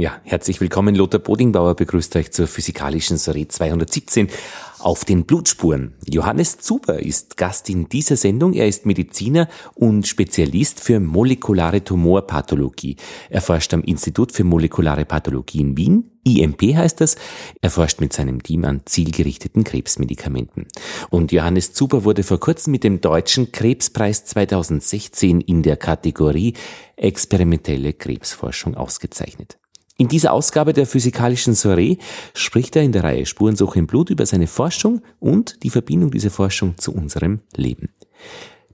Ja, herzlich willkommen. Lothar Bodingbauer begrüßt euch zur physikalischen Soiree 217 auf den Blutspuren. Johannes Zuber ist Gast in dieser Sendung. Er ist Mediziner und Spezialist für molekulare Tumorpathologie. Er forscht am Institut für molekulare Pathologie in Wien. IMP heißt das. Er forscht mit seinem Team an zielgerichteten Krebsmedikamenten. Und Johannes Zuber wurde vor kurzem mit dem Deutschen Krebspreis 2016 in der Kategorie experimentelle Krebsforschung ausgezeichnet. In dieser Ausgabe der physikalischen Soiree spricht er in der Reihe Spurensuche im Blut über seine Forschung und die Verbindung dieser Forschung zu unserem Leben.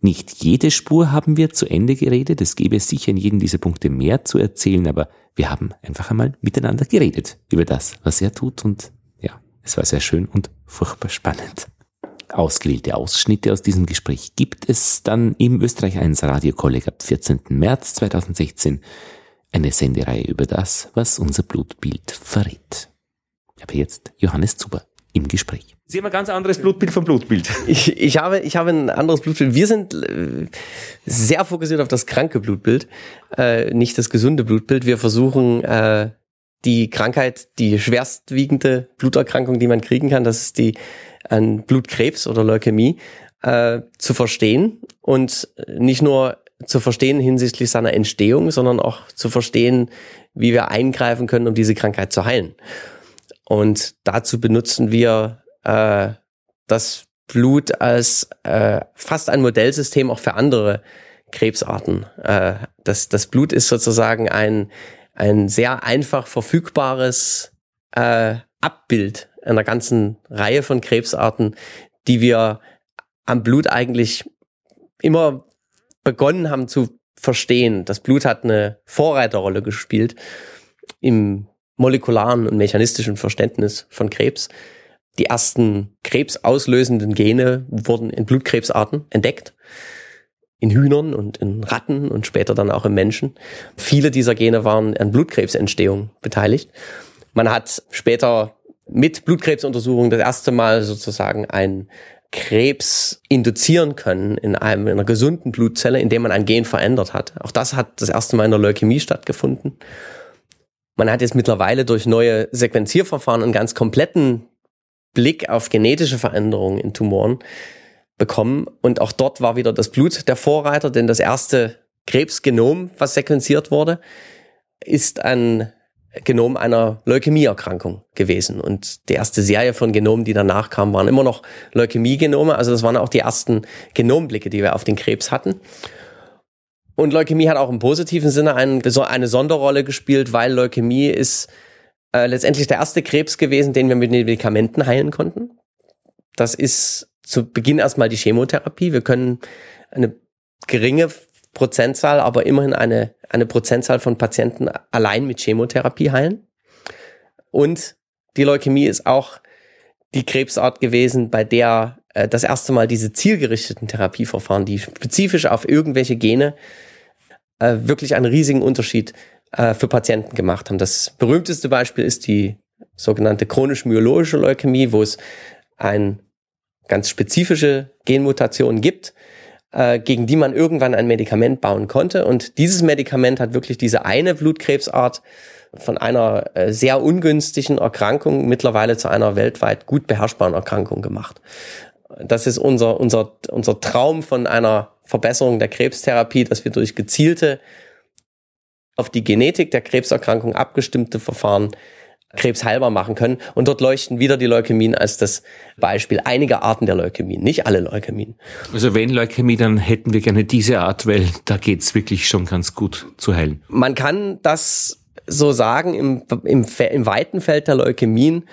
Nicht jede Spur haben wir zu Ende geredet, es gäbe sicher in jedem dieser Punkte mehr zu erzählen, aber wir haben einfach einmal miteinander geredet über das, was er tut und ja, es war sehr schön und furchtbar spannend. Ausgewählte Ausschnitte aus diesem Gespräch gibt es dann im Österreich 1 Radiokolleg ab 14. März 2016 eine Sendereihe über das, was unser Blutbild verrät. Aber jetzt Johannes Zuber im Gespräch. Sie haben ein ganz anderes Blutbild vom Blutbild. Ich, ich, habe, ich habe ein anderes Blutbild. Wir sind äh, sehr fokussiert auf das kranke Blutbild, äh, nicht das gesunde Blutbild. Wir versuchen äh, die Krankheit, die schwerstwiegende Bluterkrankung, die man kriegen kann, das ist die ein Blutkrebs oder Leukämie, äh, zu verstehen und nicht nur zu verstehen hinsichtlich seiner Entstehung, sondern auch zu verstehen, wie wir eingreifen können, um diese Krankheit zu heilen. Und dazu benutzen wir äh, das Blut als äh, fast ein Modellsystem auch für andere Krebsarten. Äh, das, das Blut ist sozusagen ein, ein sehr einfach verfügbares äh, Abbild einer ganzen Reihe von Krebsarten, die wir am Blut eigentlich immer begonnen haben zu verstehen. Das Blut hat eine Vorreiterrolle gespielt im molekularen und mechanistischen Verständnis von Krebs. Die ersten krebsauslösenden Gene wurden in Blutkrebsarten entdeckt. In Hühnern und in Ratten und später dann auch im Menschen. Viele dieser Gene waren an Blutkrebsentstehung beteiligt. Man hat später mit Blutkrebsuntersuchungen das erste Mal sozusagen ein Krebs induzieren können in, einem, in einer gesunden Blutzelle, indem man ein Gen verändert hat. Auch das hat das erste Mal in der Leukämie stattgefunden. Man hat jetzt mittlerweile durch neue Sequenzierverfahren einen ganz kompletten Blick auf genetische Veränderungen in Tumoren bekommen. Und auch dort war wieder das Blut der Vorreiter, denn das erste Krebsgenom, was sequenziert wurde, ist ein Genom einer Leukämieerkrankung gewesen. Und die erste Serie von Genomen, die danach kamen, waren immer noch Leukämie-Genome. Also das waren auch die ersten Genomblicke, die wir auf den Krebs hatten. Und Leukämie hat auch im positiven Sinne eine, Sonderrolle gespielt, weil Leukämie ist äh, letztendlich der erste Krebs gewesen, den wir mit Medikamenten heilen konnten. Das ist zu Beginn erstmal die Chemotherapie. Wir können eine geringe Prozentzahl, aber immerhin eine, eine Prozentzahl von Patienten allein mit Chemotherapie heilen. Und die Leukämie ist auch die Krebsart gewesen, bei der äh, das erste Mal diese zielgerichteten Therapieverfahren, die spezifisch auf irgendwelche Gene äh, wirklich einen riesigen Unterschied äh, für Patienten gemacht haben. Das berühmteste Beispiel ist die sogenannte chronisch-myologische Leukämie, wo es ein ganz spezifische Genmutation gibt, äh, gegen die man irgendwann ein Medikament bauen konnte. Und dieses Medikament hat wirklich diese eine Blutkrebsart von einer äh, sehr ungünstigen Erkrankung mittlerweile zu einer weltweit gut beherrschbaren Erkrankung gemacht. Das ist unser, unser, unser Traum von einer Verbesserung der Krebstherapie, dass wir durch gezielte auf die Genetik der Krebserkrankung abgestimmte Verfahren Krebs heilbar machen können. Und dort leuchten wieder die Leukämien als das Beispiel einiger Arten der Leukämien, nicht alle Leukämien. Also wenn Leukämie, dann hätten wir gerne diese Art, weil da geht's wirklich schon ganz gut zu heilen. Man kann das so sagen, im, im, im weiten Feld der Leukämien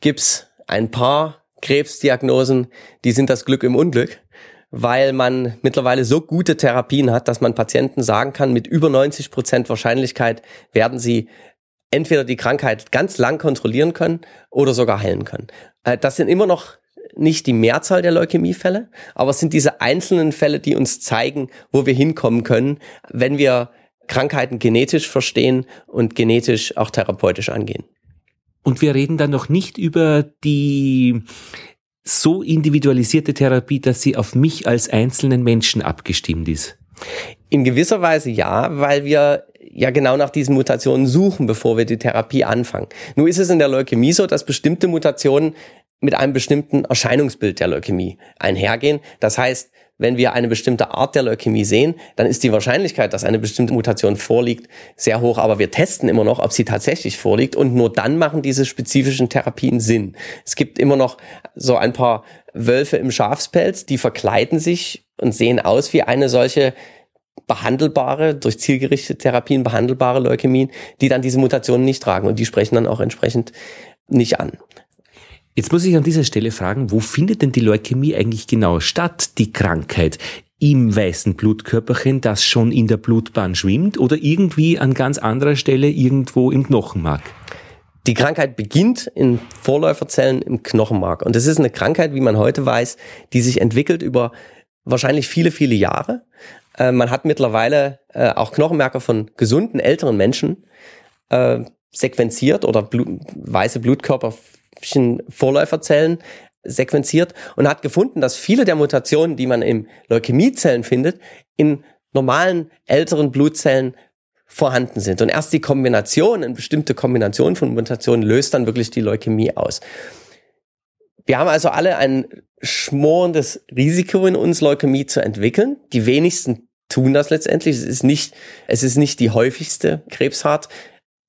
gibt's ein paar Krebsdiagnosen, die sind das Glück im Unglück weil man mittlerweile so gute Therapien hat, dass man Patienten sagen kann, mit über 90 Prozent Wahrscheinlichkeit werden sie entweder die Krankheit ganz lang kontrollieren können oder sogar heilen können. Äh, das sind immer noch nicht die Mehrzahl der Leukämiefälle, aber es sind diese einzelnen Fälle, die uns zeigen, wo wir hinkommen können, wenn wir Krankheiten genetisch verstehen und genetisch auch therapeutisch angehen. Und wir reden dann noch nicht über die so individualisierte Therapie, dass sie auf mich als einzelnen Menschen abgestimmt ist. In gewisser Weise ja, weil wir ja genau nach diesen Mutationen suchen, bevor wir die Therapie anfangen. Nur ist es in der Leukämie so, dass bestimmte Mutationen mit einem bestimmten Erscheinungsbild der Leukämie einhergehen. Das heißt, wenn wir eine bestimmte Art der Leukämie sehen, dann ist die Wahrscheinlichkeit, dass eine bestimmte Mutation vorliegt, sehr hoch. Aber wir testen immer noch, ob sie tatsächlich vorliegt. Und nur dann machen diese spezifischen Therapien Sinn. Es gibt immer noch so ein paar Wölfe im Schafspelz, die verkleiden sich und sehen aus wie eine solche behandelbare, durch zielgerichtete Therapien behandelbare Leukämien, die dann diese Mutationen nicht tragen und die sprechen dann auch entsprechend nicht an. Jetzt muss ich an dieser Stelle fragen, wo findet denn die Leukämie eigentlich genau statt, die Krankheit? Im weißen Blutkörperchen, das schon in der Blutbahn schwimmt oder irgendwie an ganz anderer Stelle irgendwo im Knochenmark? Die Krankheit beginnt in Vorläuferzellen im Knochenmark. Und das ist eine Krankheit, wie man heute weiß, die sich entwickelt über wahrscheinlich viele, viele Jahre. Äh, man hat mittlerweile äh, auch Knochenmärkte von gesunden älteren Menschen äh, sequenziert oder Blut, weiße Blutkörperchen Vorläuferzellen sequenziert und hat gefunden, dass viele der Mutationen, die man in Leukämiezellen findet, in normalen älteren Blutzellen vorhanden sind. Und erst die Kombination, eine bestimmte Kombination von Mutationen löst dann wirklich die Leukämie aus. Wir haben also alle ein schmorendes Risiko in uns, Leukämie zu entwickeln. Die wenigsten tun das letztendlich. Es ist nicht, es ist nicht die häufigste Krebsart.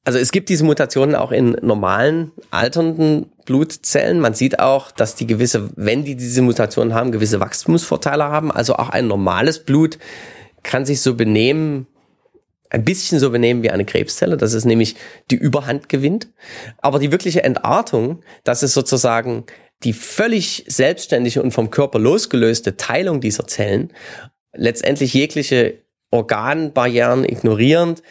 Also es gibt diese Mutationen auch in normalen, alternden Blutzellen. Man sieht auch, dass die gewisse, wenn die diese Mutationen haben, gewisse Wachstumsvorteile haben. Also auch ein normales Blut kann sich so benehmen, ein bisschen so benehmen wie eine Krebszelle, dass es nämlich die Überhand gewinnt. Aber die wirkliche Entartung, dass es sozusagen die völlig selbstständige und vom Körper losgelöste Teilung dieser Zellen, letztendlich jegliche Organbarrieren ignorierend,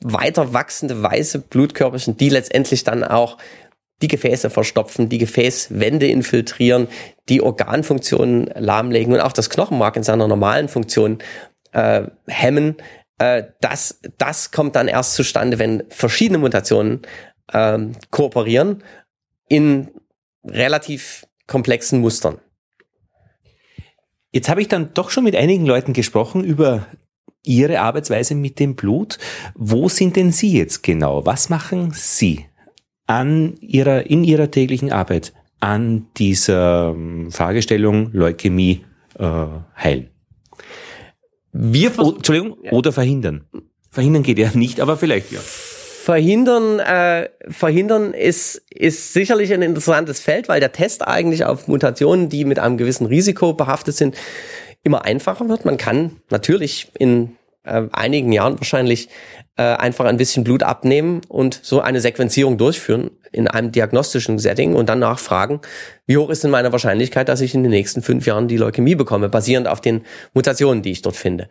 weiter wachsende weiße Blutkörperchen, die letztendlich dann auch die Gefäße verstopfen, die Gefäßwände infiltrieren, die Organfunktionen lahmlegen und auch das Knochenmark in seiner normalen Funktion äh, hemmen, äh, das, das kommt dann erst zustande, wenn verschiedene Mutationen ähm, kooperieren in relativ komplexen Mustern. Jetzt habe ich dann doch schon mit einigen Leuten gesprochen über Ihre Arbeitsweise mit dem Blut. Wo sind denn Sie jetzt genau? Was machen Sie an Ihrer, in Ihrer täglichen Arbeit an dieser ähm, Fragestellung Leukämie äh, heilen? Wir oh, Entschuldigung, ja. oder verhindern. Verhindern geht ja nicht, aber vielleicht ja. Verhindern, äh, verhindern ist, ist sicherlich ein interessantes Feld, weil der Test eigentlich auf Mutationen, die mit einem gewissen Risiko behaftet sind, immer einfacher wird. Man kann natürlich in äh, einigen Jahren wahrscheinlich äh, einfach ein bisschen Blut abnehmen und so eine Sequenzierung durchführen in einem diagnostischen Setting und dann nachfragen, wie hoch ist denn meine Wahrscheinlichkeit, dass ich in den nächsten fünf Jahren die Leukämie bekomme, basierend auf den Mutationen, die ich dort finde.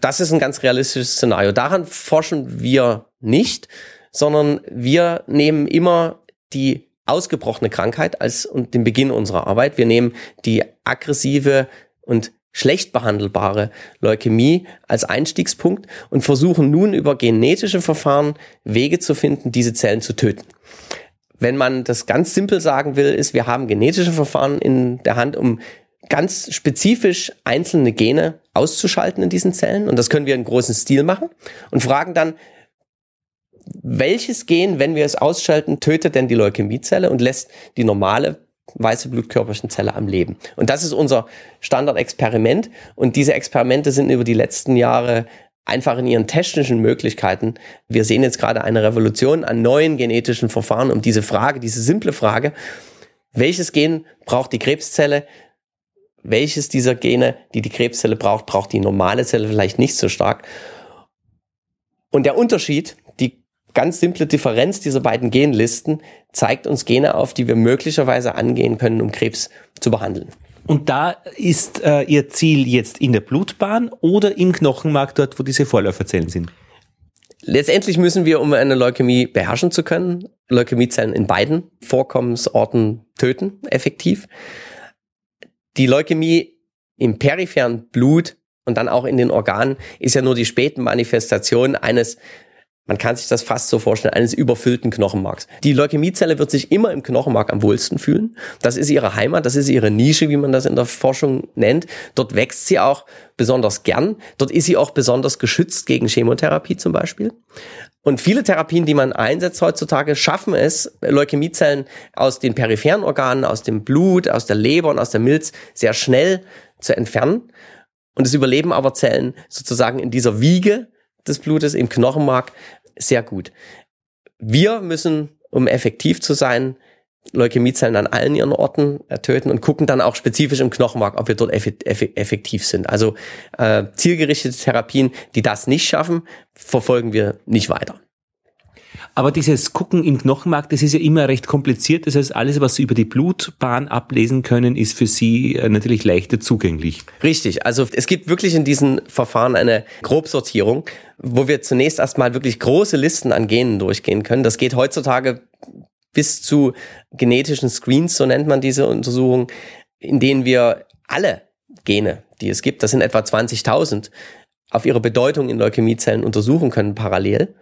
Das ist ein ganz realistisches Szenario. Daran forschen wir nicht, sondern wir nehmen immer die ausgebrochene Krankheit als und den Beginn unserer Arbeit. Wir nehmen die aggressive und schlecht behandelbare Leukämie als Einstiegspunkt und versuchen nun über genetische Verfahren Wege zu finden, diese Zellen zu töten. Wenn man das ganz simpel sagen will, ist, wir haben genetische Verfahren in der Hand, um ganz spezifisch einzelne Gene auszuschalten in diesen Zellen. Und das können wir in großen Stil machen und fragen dann, welches Gen, wenn wir es ausschalten, tötet denn die Leukämiezelle und lässt die normale weiße Blutkörperchenzelle am Leben. Und das ist unser Standardexperiment. Und diese Experimente sind über die letzten Jahre einfach in ihren technischen Möglichkeiten. Wir sehen jetzt gerade eine Revolution an neuen genetischen Verfahren, um diese Frage, diese simple Frage, welches Gen braucht die Krebszelle? Welches dieser Gene, die die Krebszelle braucht, braucht die normale Zelle vielleicht nicht so stark? Und der Unterschied, ganz simple Differenz dieser beiden Genlisten zeigt uns Gene auf, die wir möglicherweise angehen können, um Krebs zu behandeln. Und da ist äh, Ihr Ziel jetzt in der Blutbahn oder im Knochenmark dort, wo diese Vorläuferzellen sind? Letztendlich müssen wir, um eine Leukämie beherrschen zu können, Leukämiezellen in beiden Vorkommensorten töten, effektiv. Die Leukämie im peripheren Blut und dann auch in den Organen ist ja nur die späten Manifestation eines man kann sich das fast so vorstellen, eines überfüllten Knochenmarks. Die Leukämiezelle wird sich immer im Knochenmark am wohlsten fühlen. Das ist ihre Heimat, das ist ihre Nische, wie man das in der Forschung nennt. Dort wächst sie auch besonders gern. Dort ist sie auch besonders geschützt gegen Chemotherapie zum Beispiel. Und viele Therapien, die man einsetzt heutzutage, schaffen es, Leukämiezellen aus den peripheren Organen, aus dem Blut, aus der Leber und aus der Milz sehr schnell zu entfernen. Und es überleben aber Zellen sozusagen in dieser Wiege des Blutes im Knochenmark sehr gut. Wir müssen, um effektiv zu sein, Leukämiezellen an allen ihren Orten töten und gucken dann auch spezifisch im Knochenmark, ob wir dort effektiv sind. Also äh, zielgerichtete Therapien, die das nicht schaffen, verfolgen wir nicht weiter. Aber dieses Gucken im Knochenmark, das ist ja immer recht kompliziert. Das heißt, alles, was Sie über die Blutbahn ablesen können, ist für Sie äh, natürlich leichter zugänglich. Richtig. Also es gibt wirklich in diesen Verfahren eine Grobsortierung, wo wir zunächst erstmal wirklich große Listen an Genen durchgehen können. Das geht heutzutage bis zu genetischen Screens, so nennt man diese Untersuchung, in denen wir alle Gene, die es gibt, das sind etwa 20.000, auf ihre Bedeutung in Leukämiezellen untersuchen können parallel.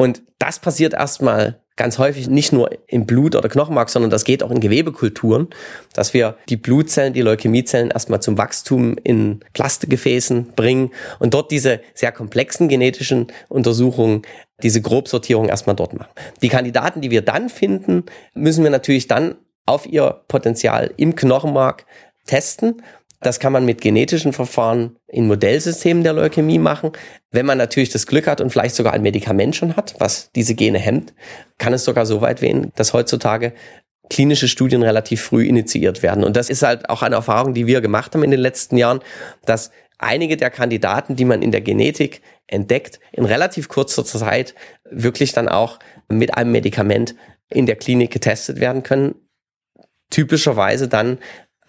Und das passiert erstmal ganz häufig nicht nur im Blut oder Knochenmark, sondern das geht auch in Gewebekulturen, dass wir die Blutzellen, die Leukämiezellen erstmal zum Wachstum in Plastegefäßen bringen und dort diese sehr komplexen genetischen Untersuchungen, diese Grobsortierung erstmal dort machen. Die Kandidaten, die wir dann finden, müssen wir natürlich dann auf ihr Potenzial im Knochenmark testen das kann man mit genetischen Verfahren in Modellsystemen der Leukämie machen. Wenn man natürlich das Glück hat und vielleicht sogar ein Medikament schon hat, was diese Gene hemmt, kann es sogar so weit gehen, dass heutzutage klinische Studien relativ früh initiiert werden. Und das ist halt auch eine Erfahrung, die wir gemacht haben in den letzten Jahren, dass einige der Kandidaten, die man in der Genetik entdeckt, in relativ kurzer Zeit wirklich dann auch mit einem Medikament in der Klinik getestet werden können. Typischerweise dann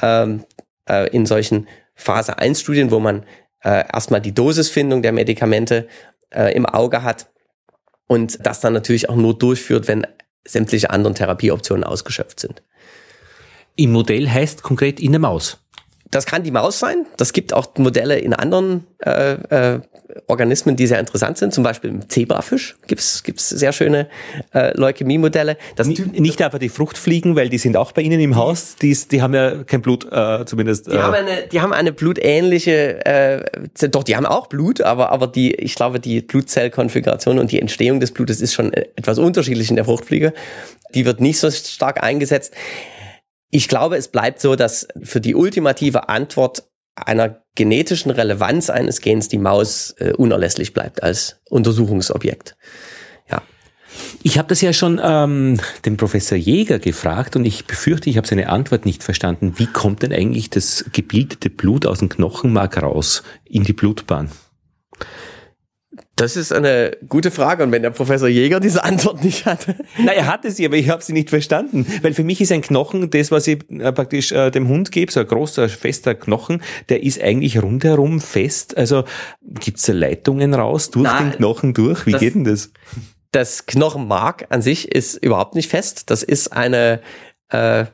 ähm, äh, in solchen Phase 1 Studien, wo man äh, erstmal die Dosisfindung der Medikamente äh, im Auge hat und das dann natürlich auch nur durchführt, wenn sämtliche anderen Therapieoptionen ausgeschöpft sind. Im Modell heißt konkret in der Maus. Das kann die Maus sein. Das gibt auch Modelle in anderen äh, äh, Organismen, die sehr interessant sind. Zum Beispiel im Zebrafisch gibt's gibt's sehr schöne äh, Leukämie-Modelle. Nicht einfach die Fruchtfliegen, weil die sind auch bei Ihnen im Haus. Die, die haben ja kein Blut, äh, zumindest. Äh. Die, haben eine, die haben eine blutähnliche, äh, doch, die haben auch Blut, aber, aber die, ich glaube, die Blutzellkonfiguration und die Entstehung des Blutes ist schon etwas unterschiedlich in der Fruchtfliege. Die wird nicht so stark eingesetzt. Ich glaube, es bleibt so, dass für die ultimative Antwort einer genetischen Relevanz eines Gens die Maus äh, unerlässlich bleibt als Untersuchungsobjekt. Ja. Ich habe das ja schon ähm, dem Professor Jäger gefragt und ich befürchte, ich habe seine Antwort nicht verstanden. Wie kommt denn eigentlich das gebildete Blut aus dem Knochenmark raus in die Blutbahn? Das ist eine gute Frage. Und wenn der Professor Jäger diese Antwort nicht hatte. Na, er hatte sie, aber ich habe sie nicht verstanden. Weil für mich ist ein Knochen das, was ich äh, praktisch äh, dem Hund gebe, so ein großer, fester Knochen, der ist eigentlich rundherum fest. Also gibt's da Leitungen raus durch Na, den Knochen durch? Wie das, geht denn das? Das Knochenmark an sich ist überhaupt nicht fest. Das ist eine äh,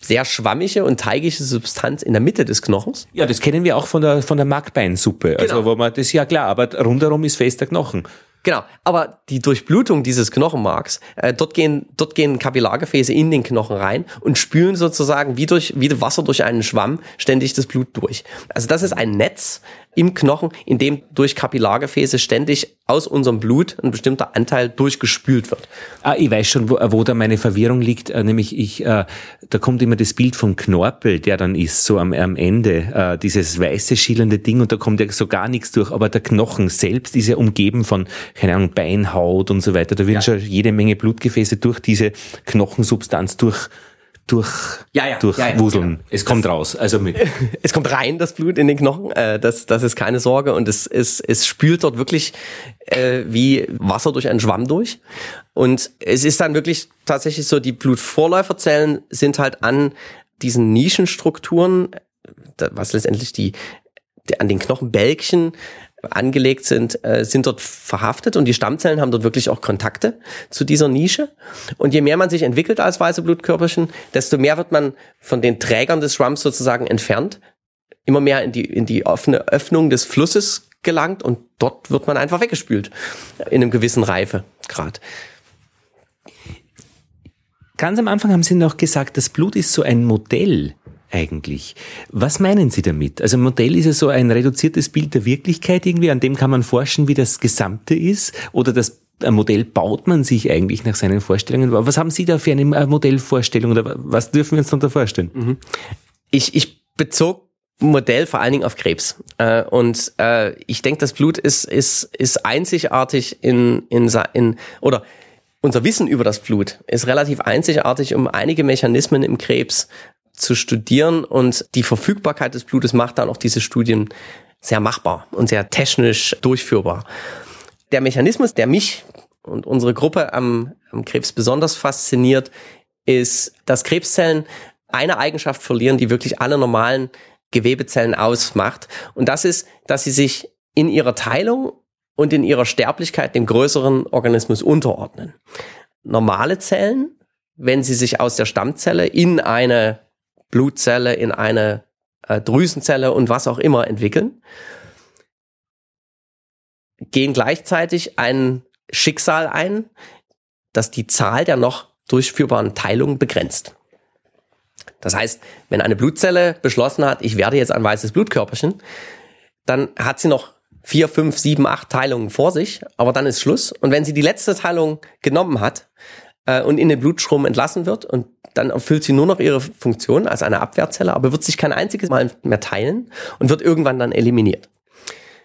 sehr schwammige und teigige Substanz in der Mitte des Knochens. Ja, das kennen wir auch von der, von der Markbeinsuppe. Also, genau. Also, wo man, das ist ja klar, aber rundherum ist fester Knochen. Genau, aber die Durchblutung dieses Knochenmarks, äh, dort gehen dort gehen Kapillargefäße in den Knochen rein und spülen sozusagen wie durch wie Wasser durch einen Schwamm ständig das Blut durch. Also das ist ein Netz, im Knochen, in dem durch Kapillargefäße ständig aus unserem Blut ein bestimmter Anteil durchgespült wird. Ah, ich weiß schon, wo, wo da meine Verwirrung liegt. Äh, nämlich ich, äh, da kommt immer das Bild vom Knorpel, der dann ist, so am, am Ende, äh, dieses weiße schillernde Ding und da kommt ja so gar nichts durch. Aber der Knochen selbst ist ja umgeben von, keine Ahnung, Beinhaut und so weiter. Da wird ja. schon jede Menge Blutgefäße durch diese Knochensubstanz durch durch, ja, ja, durchwuseln. Ja, ja, es kommt raus. Also mit. Es kommt rein, das Blut in den Knochen. Äh, das, das ist keine Sorge. Und es, es, es spült dort wirklich äh, wie Wasser durch einen Schwamm durch. Und es ist dann wirklich tatsächlich so, die Blutvorläuferzellen sind halt an diesen Nischenstrukturen, was letztendlich die, die an den Knochenbälkchen angelegt sind, äh, sind dort verhaftet und die Stammzellen haben dort wirklich auch Kontakte zu dieser Nische. Und je mehr man sich entwickelt als weiße Blutkörperchen, desto mehr wird man von den Trägern des Schwamms sozusagen entfernt. Immer mehr in die, in die offene Öffnung des Flusses gelangt und dort wird man einfach weggespült in einem gewissen Reifegrad. Ganz am Anfang haben Sie noch gesagt, das Blut ist so ein Modell eigentlich. Was meinen Sie damit? Also Modell ist ja so ein reduziertes Bild der Wirklichkeit irgendwie, an dem kann man forschen, wie das Gesamte ist oder das ein Modell baut man sich eigentlich nach seinen Vorstellungen. Was haben Sie da für eine Modellvorstellung oder was dürfen wir uns darunter vorstellen? Mhm. Ich, ich bezog Modell vor allen Dingen auf Krebs. Äh, und äh, ich denke, das Blut ist, ist, ist einzigartig in, in, in oder unser Wissen über das Blut ist relativ einzigartig, um einige Mechanismen im Krebs zu studieren und die Verfügbarkeit des Blutes macht dann auch diese Studien sehr machbar und sehr technisch durchführbar. Der Mechanismus, der mich und unsere Gruppe am, am Krebs besonders fasziniert, ist, dass Krebszellen eine Eigenschaft verlieren, die wirklich alle normalen Gewebezellen ausmacht. Und das ist, dass sie sich in ihrer Teilung und in ihrer Sterblichkeit dem größeren Organismus unterordnen. Normale Zellen, wenn sie sich aus der Stammzelle in eine Blutzelle, in eine äh, Drüsenzelle und was auch immer entwickeln, gehen gleichzeitig ein Schicksal ein, das die Zahl der noch durchführbaren Teilungen begrenzt. Das heißt, wenn eine Blutzelle beschlossen hat, ich werde jetzt ein weißes Blutkörperchen, dann hat sie noch vier, fünf, sieben, acht Teilungen vor sich, aber dann ist Schluss. Und wenn sie die letzte Teilung genommen hat äh, und in den Blutstrom entlassen wird und dann erfüllt sie nur noch ihre Funktion als eine Abwehrzelle, aber wird sich kein einziges Mal mehr teilen und wird irgendwann dann eliminiert.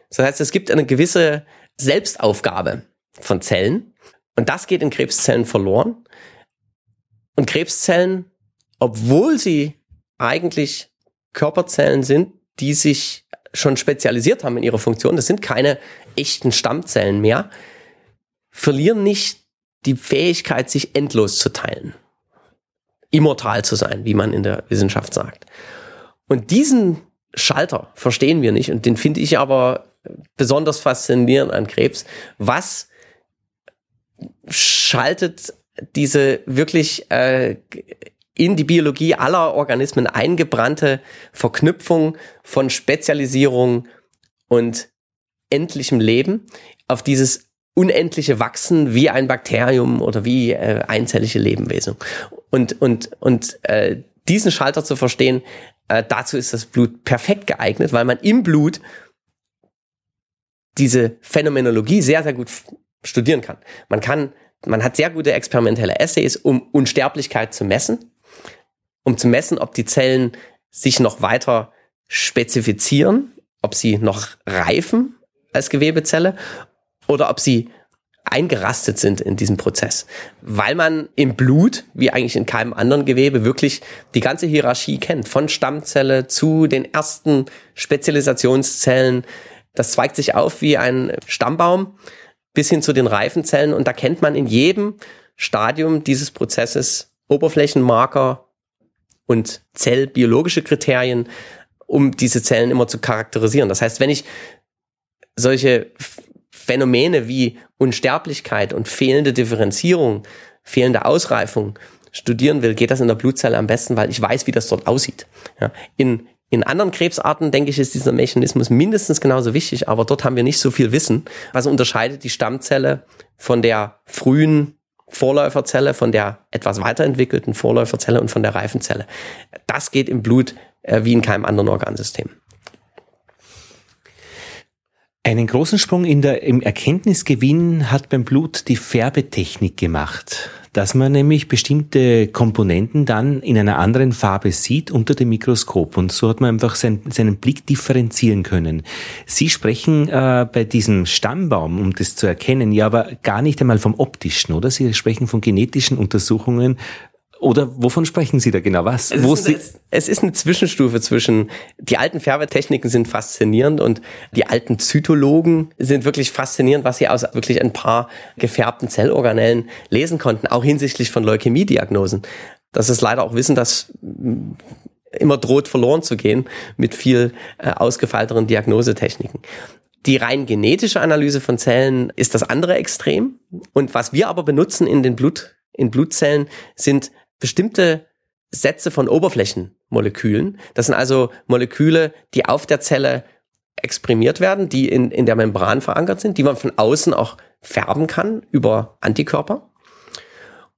Das heißt, es gibt eine gewisse Selbstaufgabe von Zellen und das geht in Krebszellen verloren. Und Krebszellen, obwohl sie eigentlich Körperzellen sind, die sich schon spezialisiert haben in ihrer Funktion, das sind keine echten Stammzellen mehr, verlieren nicht die Fähigkeit, sich endlos zu teilen. Immortal zu sein, wie man in der Wissenschaft sagt. Und diesen Schalter verstehen wir nicht und den finde ich aber besonders faszinierend an Krebs. Was schaltet diese wirklich äh, in die Biologie aller Organismen eingebrannte Verknüpfung von Spezialisierung und endlichem Leben auf dieses unendliche Wachsen wie ein Bakterium oder wie äh, einzellige Lebewesen. Und, und, und äh, diesen Schalter zu verstehen, äh, dazu ist das Blut perfekt geeignet, weil man im Blut diese Phänomenologie sehr, sehr gut studieren kann. Man kann, man hat sehr gute experimentelle Essays, um Unsterblichkeit zu messen um zu messen, ob die Zellen sich noch weiter spezifizieren, ob sie noch reifen als Gewebezelle oder ob sie eingerastet sind in diesem Prozess, weil man im Blut, wie eigentlich in keinem anderen Gewebe, wirklich die ganze Hierarchie kennt, von Stammzelle zu den ersten Spezialisationszellen. Das zweigt sich auf wie ein Stammbaum bis hin zu den Reifenzellen und da kennt man in jedem Stadium dieses Prozesses Oberflächenmarker, und zellbiologische Kriterien, um diese Zellen immer zu charakterisieren. Das heißt, wenn ich solche Phänomene wie Unsterblichkeit und fehlende Differenzierung, fehlende Ausreifung studieren will, geht das in der Blutzelle am besten, weil ich weiß, wie das dort aussieht. Ja, in, in anderen Krebsarten, denke ich, ist dieser Mechanismus mindestens genauso wichtig, aber dort haben wir nicht so viel Wissen. Was unterscheidet die Stammzelle von der frühen Vorläuferzelle, von der etwas weiterentwickelten Vorläuferzelle und von der Reifenzelle. Das geht im Blut äh, wie in keinem anderen Organsystem. Einen großen Sprung in der, im Erkenntnisgewinn hat beim Blut die Färbetechnik gemacht dass man nämlich bestimmte Komponenten dann in einer anderen Farbe sieht unter dem Mikroskop und so hat man einfach sein, seinen Blick differenzieren können. Sie sprechen äh, bei diesem Stammbaum, um das zu erkennen, ja aber gar nicht einmal vom optischen, oder? Sie sprechen von genetischen Untersuchungen, oder wovon sprechen Sie da genau? Was? Es, ist, eine, es ist eine Zwischenstufe zwischen, die alten Färbetechniken sind faszinierend und die alten Zytologen sind wirklich faszinierend, was sie aus wirklich ein paar gefärbten Zellorganellen lesen konnten, auch hinsichtlich von Leukämiediagnosen. Das ist leider auch Wissen, das immer droht verloren zu gehen mit viel äh, ausgefeilteren Diagnosetechniken. Die rein genetische Analyse von Zellen ist das andere Extrem. Und was wir aber benutzen in den Blut, in Blutzellen sind bestimmte Sätze von Oberflächenmolekülen. Das sind also Moleküle, die auf der Zelle exprimiert werden, die in, in der Membran verankert sind, die man von außen auch färben kann über Antikörper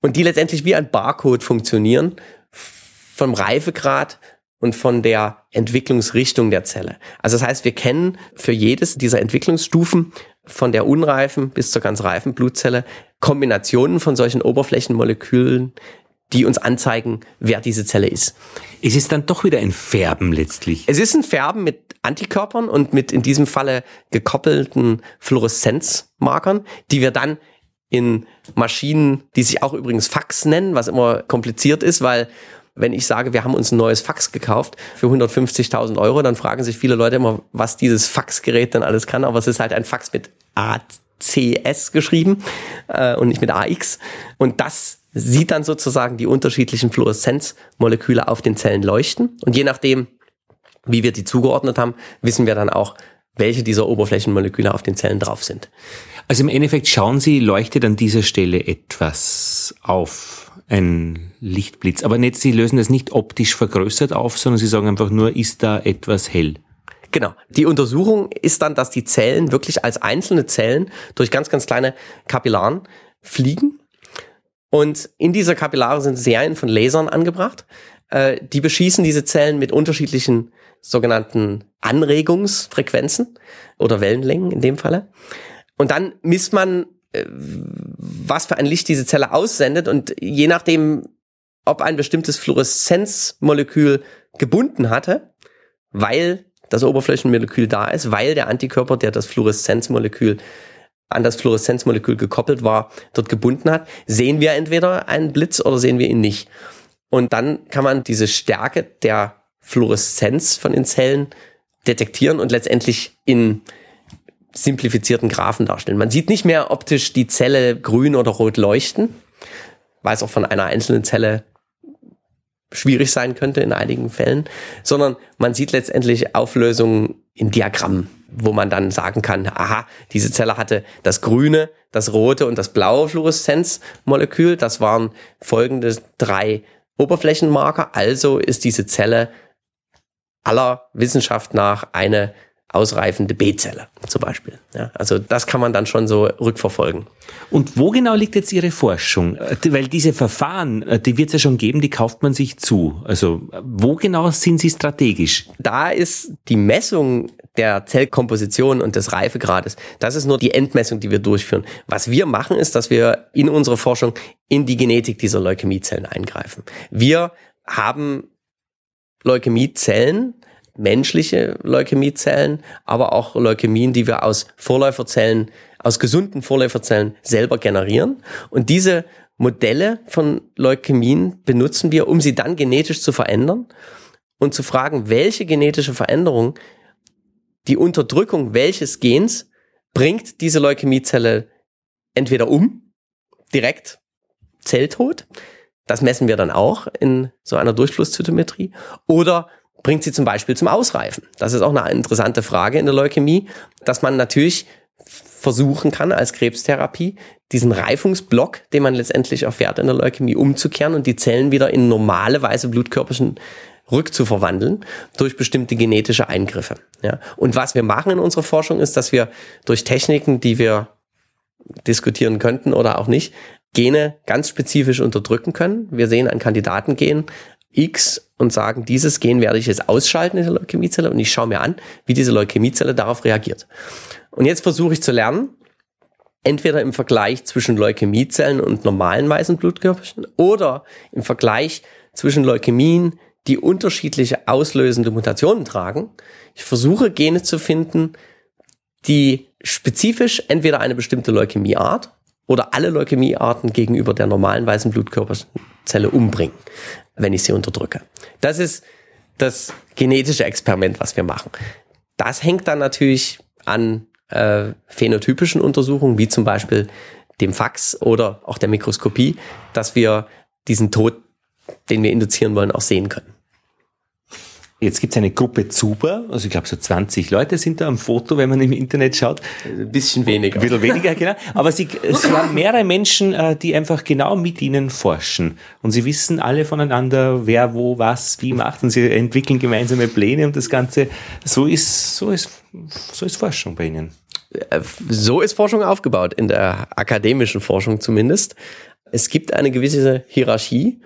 und die letztendlich wie ein Barcode funktionieren vom Reifegrad und von der Entwicklungsrichtung der Zelle. Also das heißt, wir kennen für jedes dieser Entwicklungsstufen von der unreifen bis zur ganz reifen Blutzelle Kombinationen von solchen Oberflächenmolekülen, die uns anzeigen, wer diese Zelle ist. Es ist dann doch wieder ein Färben letztlich. Es ist ein Färben mit Antikörpern und mit in diesem Falle gekoppelten Fluoreszenzmarkern, die wir dann in Maschinen, die sich auch übrigens Fax nennen, was immer kompliziert ist, weil wenn ich sage, wir haben uns ein neues Fax gekauft für 150.000 Euro, dann fragen sich viele Leute immer, was dieses Faxgerät denn alles kann. Aber es ist halt ein Fax mit ACS geschrieben äh, und nicht mit AX. Und das sieht dann sozusagen die unterschiedlichen Fluoreszenzmoleküle auf den Zellen leuchten. Und je nachdem, wie wir die zugeordnet haben, wissen wir dann auch, welche dieser Oberflächenmoleküle auf den Zellen drauf sind. Also im Endeffekt schauen Sie, leuchtet an dieser Stelle etwas auf, ein Lichtblitz. Aber nicht, Sie lösen das nicht optisch vergrößert auf, sondern Sie sagen einfach nur, ist da etwas hell. Genau. Die Untersuchung ist dann, dass die Zellen wirklich als einzelne Zellen durch ganz, ganz kleine Kapillaren fliegen und in dieser Kapillare sind Serien von Lasern angebracht. Äh, die beschießen diese Zellen mit unterschiedlichen sogenannten Anregungsfrequenzen oder Wellenlängen in dem Falle. Und dann misst man, äh, was für ein Licht diese Zelle aussendet. Und je nachdem, ob ein bestimmtes Fluoreszenzmolekül gebunden hatte, weil das Oberflächenmolekül da ist, weil der Antikörper, der das Fluoreszenzmolekül an das Fluoreszenzmolekül gekoppelt war, dort gebunden hat, sehen wir entweder einen Blitz oder sehen wir ihn nicht. Und dann kann man diese Stärke der Fluoreszenz von den Zellen detektieren und letztendlich in simplifizierten Graphen darstellen. Man sieht nicht mehr optisch die Zelle grün oder rot leuchten, weil es auch von einer einzelnen Zelle schwierig sein könnte in einigen Fällen, sondern man sieht letztendlich Auflösungen in Diagrammen wo man dann sagen kann, aha, diese Zelle hatte das grüne, das rote und das blaue Fluoreszenzmolekül. Das waren folgende drei Oberflächenmarker. Also ist diese Zelle aller Wissenschaft nach eine ausreifende B-Zelle zum Beispiel. Ja, also das kann man dann schon so rückverfolgen. Und wo genau liegt jetzt Ihre Forschung? Weil diese Verfahren, die wird es ja schon geben, die kauft man sich zu. Also wo genau sind Sie strategisch? Da ist die Messung der Zellkomposition und des Reifegrades, das ist nur die Endmessung, die wir durchführen. Was wir machen, ist, dass wir in unserer Forschung in die Genetik dieser Leukämiezellen eingreifen. Wir haben Leukämiezellen, menschliche Leukämiezellen, aber auch Leukämien, die wir aus Vorläuferzellen, aus gesunden Vorläuferzellen selber generieren. Und diese Modelle von Leukämien benutzen wir, um sie dann genetisch zu verändern und zu fragen, welche genetische Veränderung die Unterdrückung welches Gens bringt diese Leukämiezelle entweder um, direkt Zelltod, das messen wir dann auch in so einer Durchflusszytometrie, oder bringt sie zum Beispiel zum Ausreifen? Das ist auch eine interessante Frage in der Leukämie, dass man natürlich versuchen kann als Krebstherapie, diesen Reifungsblock, den man letztendlich erfährt in der Leukämie, umzukehren und die Zellen wieder in normale Weise Blutkörperchen rückzuverwandeln durch bestimmte genetische Eingriffe. Ja. Und was wir machen in unserer Forschung ist, dass wir durch Techniken, die wir diskutieren könnten oder auch nicht, Gene ganz spezifisch unterdrücken können. Wir sehen ein Kandidatengen X und sagen, dieses Gen werde ich jetzt ausschalten in der Leukämiezelle und ich schaue mir an, wie diese Leukämiezelle darauf reagiert. Und jetzt versuche ich zu lernen, entweder im Vergleich zwischen Leukämiezellen und normalen weißen Blutkörperchen oder im Vergleich zwischen Leukämien, die unterschiedliche auslösende Mutationen tragen. Ich versuche Gene zu finden, die spezifisch entweder eine bestimmte Leukämieart oder alle Leukämiearten gegenüber der normalen weißen Blutkörperzelle umbringen, wenn ich sie unterdrücke. Das ist das genetische Experiment, was wir machen. Das hängt dann natürlich an äh, phänotypischen Untersuchungen, wie zum Beispiel dem Fax oder auch der Mikroskopie, dass wir diesen Tod, den wir induzieren wollen, auch sehen können. Jetzt gibt es eine Gruppe Zuber, also ich glaube so 20 Leute sind da am Foto, wenn man im Internet schaut. Ein bisschen weniger. Ein bisschen weniger, genau. Aber sie, sie haben mehrere Menschen, äh, die einfach genau mit ihnen forschen. Und sie wissen alle voneinander, wer wo was wie macht. Und sie entwickeln gemeinsame Pläne und das Ganze. So ist, so ist, so ist Forschung bei ihnen. Äh, so ist Forschung aufgebaut, in der akademischen Forschung zumindest. Es gibt eine gewisse Hierarchie.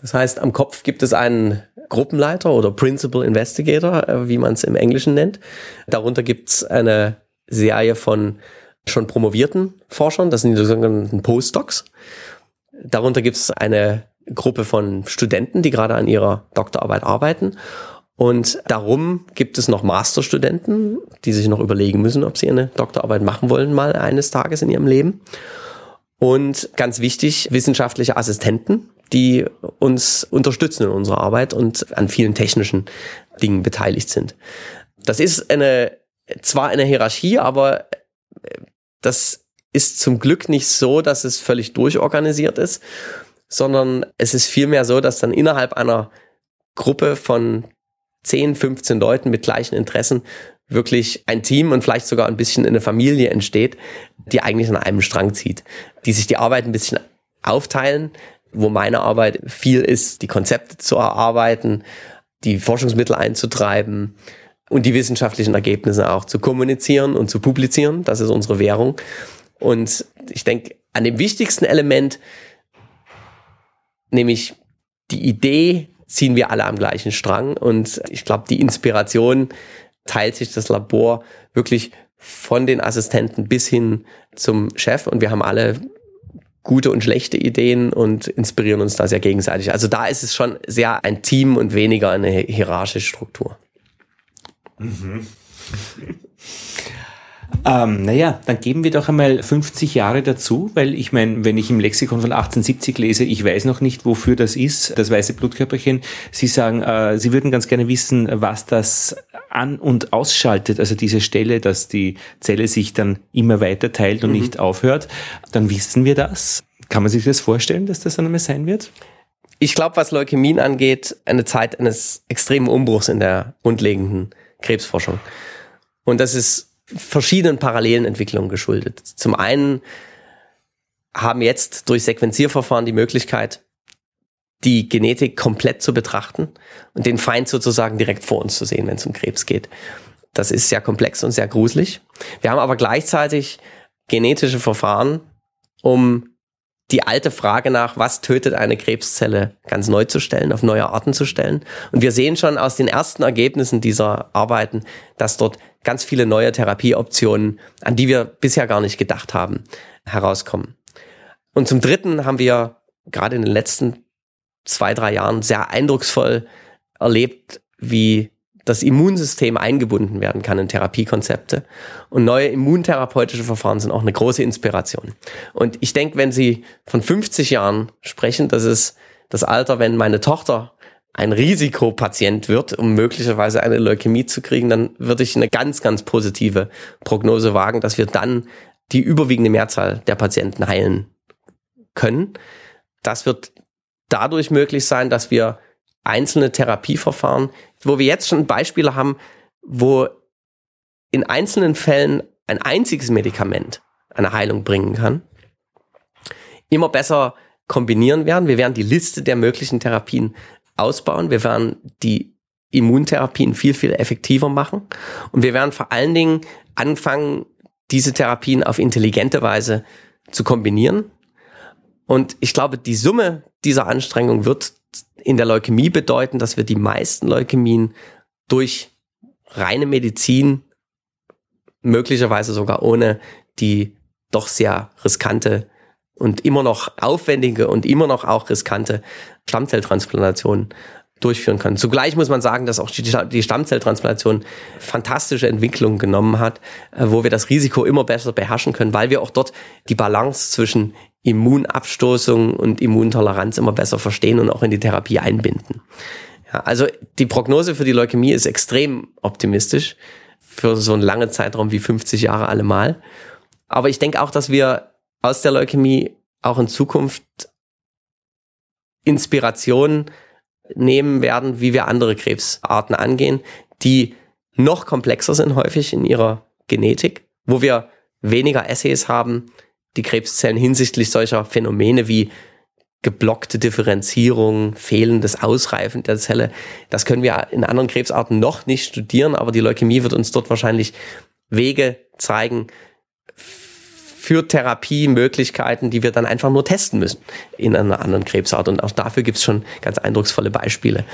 Das heißt, am Kopf gibt es einen Gruppenleiter oder Principal Investigator, äh, wie man es im Englischen nennt. Darunter gibt es eine Serie von schon promovierten Forschern, das sind die sogenannten Postdocs. Darunter gibt es eine Gruppe von Studenten, die gerade an ihrer Doktorarbeit arbeiten. Und darum gibt es noch Masterstudenten, die sich noch überlegen müssen, ob sie eine Doktorarbeit machen wollen, mal eines Tages in ihrem Leben. Und ganz wichtig, wissenschaftliche Assistenten, die uns unterstützen in unserer Arbeit und an vielen technischen Dingen beteiligt sind. Das ist eine, zwar eine Hierarchie, aber das ist zum Glück nicht so, dass es völlig durchorganisiert ist, sondern es ist vielmehr so, dass dann innerhalb einer Gruppe von 10, 15 Leuten mit gleichen Interessen wirklich ein Team und vielleicht sogar ein bisschen eine Familie entsteht, die eigentlich an einem Strang zieht, die sich die Arbeit ein bisschen aufteilen, wo meine Arbeit viel ist, die Konzepte zu erarbeiten, die Forschungsmittel einzutreiben und die wissenschaftlichen Ergebnisse auch zu kommunizieren und zu publizieren. Das ist unsere Währung. Und ich denke, an dem wichtigsten Element, nämlich die Idee, ziehen wir alle am gleichen Strang. Und ich glaube, die Inspiration teilt sich das Labor wirklich von den Assistenten bis hin zum Chef. Und wir haben alle gute und schlechte Ideen und inspirieren uns da sehr gegenseitig. Also da ist es schon sehr ein Team und weniger eine hierarchische Struktur. Mhm. Ähm, naja, dann geben wir doch einmal 50 Jahre dazu, weil ich meine, wenn ich im Lexikon von 1870 lese, ich weiß noch nicht, wofür das ist, das weiße Blutkörperchen. Sie sagen, äh, Sie würden ganz gerne wissen, was das an- und ausschaltet, also diese Stelle, dass die Zelle sich dann immer weiter teilt und mhm. nicht aufhört. Dann wissen wir das. Kann man sich das vorstellen, dass das dann einmal sein wird? Ich glaube, was Leukämien angeht, eine Zeit eines extremen Umbruchs in der grundlegenden Krebsforschung. Und das ist verschiedenen parallelen Entwicklungen geschuldet. Zum einen haben jetzt durch Sequenzierverfahren die Möglichkeit, die Genetik komplett zu betrachten und den Feind sozusagen direkt vor uns zu sehen, wenn es um Krebs geht. Das ist sehr komplex und sehr gruselig. Wir haben aber gleichzeitig genetische Verfahren, um die alte Frage nach, was tötet eine Krebszelle, ganz neu zu stellen, auf neue Arten zu stellen. Und wir sehen schon aus den ersten Ergebnissen dieser Arbeiten, dass dort ganz viele neue Therapieoptionen, an die wir bisher gar nicht gedacht haben, herauskommen. Und zum Dritten haben wir gerade in den letzten zwei, drei Jahren sehr eindrucksvoll erlebt, wie das Immunsystem eingebunden werden kann in Therapiekonzepte. Und neue immuntherapeutische Verfahren sind auch eine große Inspiration. Und ich denke, wenn Sie von 50 Jahren sprechen, das ist das Alter, wenn meine Tochter ein Risikopatient wird, um möglicherweise eine Leukämie zu kriegen, dann würde ich eine ganz, ganz positive Prognose wagen, dass wir dann die überwiegende Mehrzahl der Patienten heilen können. Das wird dadurch möglich sein, dass wir einzelne Therapieverfahren, wo wir jetzt schon Beispiele haben, wo in einzelnen Fällen ein einziges Medikament eine Heilung bringen kann, immer besser kombinieren werden. Wir werden die Liste der möglichen Therapien ausbauen. Wir werden die Immuntherapien viel, viel effektiver machen. Und wir werden vor allen Dingen anfangen, diese Therapien auf intelligente Weise zu kombinieren. Und ich glaube, die Summe dieser Anstrengung wird in der Leukämie bedeuten, dass wir die meisten Leukämien durch reine Medizin, möglicherweise sogar ohne die doch sehr riskante und immer noch aufwendige und immer noch auch riskante Stammzelltransplantation durchführen können. Zugleich muss man sagen, dass auch die Stammzelltransplantation fantastische Entwicklungen genommen hat, äh, wo wir das Risiko immer besser beherrschen können, weil wir auch dort die Balance zwischen Immunabstoßung und Immuntoleranz immer besser verstehen und auch in die Therapie einbinden. Ja, also die Prognose für die Leukämie ist extrem optimistisch für so einen langen Zeitraum wie 50 Jahre allemal. Aber ich denke auch, dass wir aus der Leukämie auch in Zukunft Inspiration nehmen werden, wie wir andere Krebsarten angehen, die noch komplexer sind häufig in ihrer Genetik, wo wir weniger Essays haben, die Krebszellen hinsichtlich solcher Phänomene wie geblockte Differenzierung, fehlendes Ausreifen der Zelle. Das können wir in anderen Krebsarten noch nicht studieren, aber die Leukämie wird uns dort wahrscheinlich Wege zeigen für Therapiemöglichkeiten, die wir dann einfach nur testen müssen in einer anderen Krebsart. Und auch dafür gibt es schon ganz eindrucksvolle Beispiele.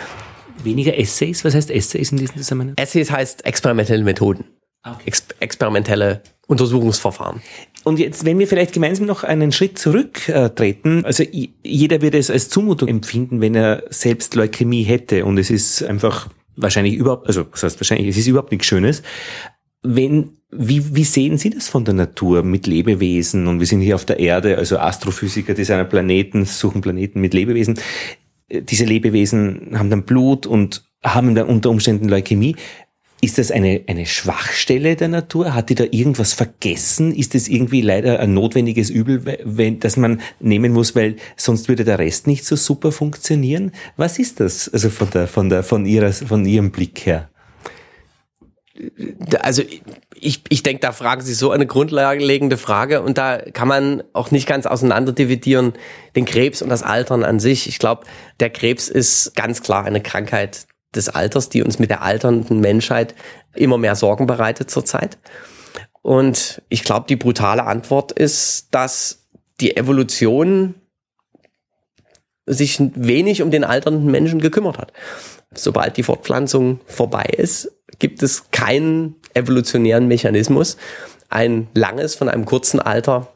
Weniger Essays? Was heißt Essays in diesem Zusammenhang? Essays heißt experimentelle Methoden. Ah, okay. Ex experimentelle Untersuchungsverfahren. Und jetzt, wenn wir vielleicht gemeinsam noch einen Schritt zurücktreten, also jeder würde es als Zumutung empfinden, wenn er selbst Leukämie hätte und es ist einfach wahrscheinlich überhaupt, also das heißt wahrscheinlich, es ist überhaupt nichts Schönes. Wenn, wie, wie sehen Sie das von der Natur mit Lebewesen? Und wir sind hier auf der Erde, also Astrophysiker designen Planeten, suchen Planeten mit Lebewesen. Diese Lebewesen haben dann Blut und haben dann unter Umständen Leukämie. Ist das eine, eine Schwachstelle der Natur? Hat die da irgendwas vergessen? Ist das irgendwie leider ein notwendiges Übel, wenn, das man nehmen muss, weil sonst würde der Rest nicht so super funktionieren? Was ist das? Also von der, von der, von ihrer, von ihrem Blick her? Also ich, ich denke, da fragen Sie so eine grundlegende Frage und da kann man auch nicht ganz auseinander dividieren, den Krebs und das Altern an sich. Ich glaube, der Krebs ist ganz klar eine Krankheit des Alters, die uns mit der alternden Menschheit immer mehr Sorgen bereitet zurzeit. Und ich glaube, die brutale Antwort ist, dass die Evolution sich wenig um den alternden Menschen gekümmert hat. Sobald die Fortpflanzung vorbei ist, gibt es keinen evolutionären Mechanismus, ein langes von einem kurzen Alter